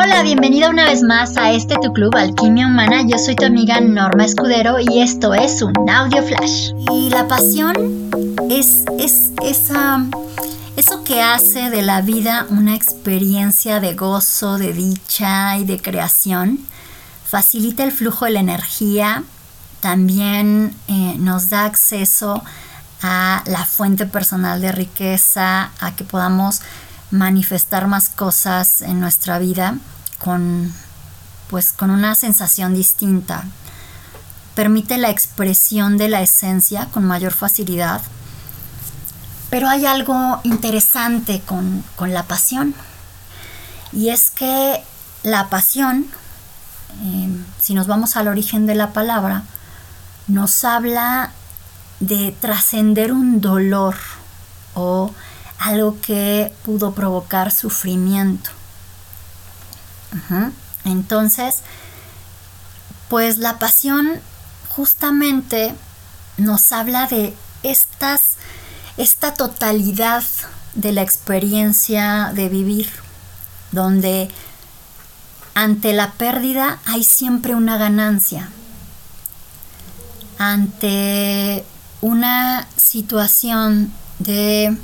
Hola, bienvenida una vez más a este tu club Alquimia Humana. Yo soy tu amiga Norma Escudero y esto es un audio flash. Y la pasión es, es esa, eso que hace de la vida una experiencia de gozo, de dicha y de creación. Facilita el flujo de la energía, también eh, nos da acceso a la fuente personal de riqueza, a que podamos manifestar más cosas en nuestra vida con pues con una sensación distinta. Permite la expresión de la esencia con mayor facilidad. Pero hay algo interesante con, la pasión. Y es que la pasión, eh, si nos vamos al origen de la palabra, nos habla de trascender un dolor o algo que pudo provocar sufrimiento. Entonces, pues la pasión justamente nos habla de estas, esta totalidad de la experiencia de vivir, donde ante la pérdida hay siempre una ganancia. Ante una situación de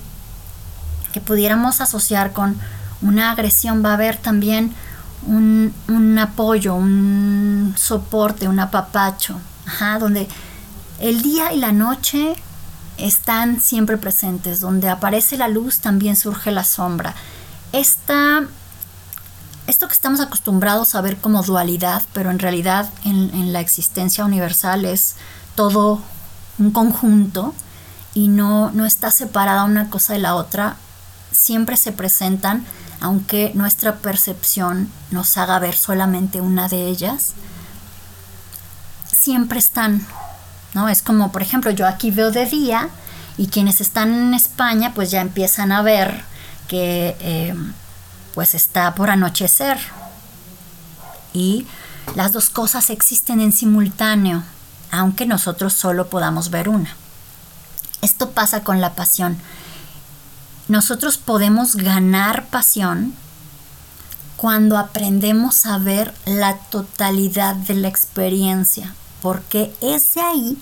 que pudiéramos asociar con una agresión va a haber también un, apoyo, un soporte, un apapacho, donde el día y la noche están siempre presentes, donde aparece la luz también surge la sombra. Esta, esto que estamos acostumbrados a ver como dualidad, pero en realidad en, en la existencia universal es todo un conjunto y no, no está separada una cosa de la otra, siempre se presentan, aunque nuestra percepción nos haga ver solamente una de ellas, siempre están, ¿no? Es como, por ejemplo, yo aquí veo de día y quienes están en España pues ya empiezan a ver que eh, pues está por anochecer y las dos cosas existen en simultáneo, aunque nosotros solo podamos ver una. Esto pasa con la pasión nosotros podemos ganar pasión cuando aprendemos a ver la totalidad de la experiencia, porque es de ahí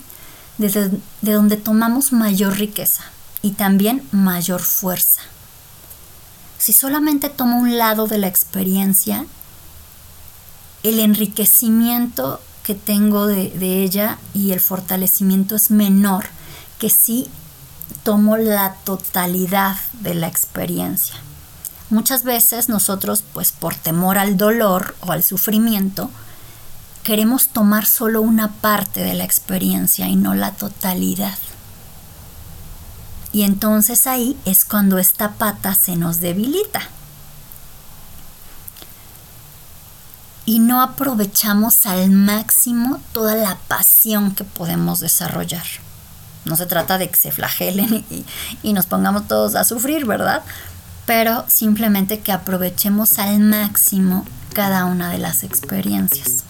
de donde tomamos mayor riqueza y también mayor fuerza. Si solamente tomo un lado de la experiencia, el enriquecimiento que tengo de, de ella y el fortalecimiento es menor que si tomo la totalidad de la experiencia. Muchas veces nosotros, pues por temor al dolor o al sufrimiento, queremos tomar solo una parte de la experiencia y no la totalidad. Y entonces ahí es cuando esta pata se nos debilita. Y no aprovechamos al máximo toda la pasión que podemos desarrollar. No se trata de que se flagelen y, nos pongamos todos a sufrir, ¿verdad? Pero simplemente que aprovechemos al máximo cada una de las experiencias.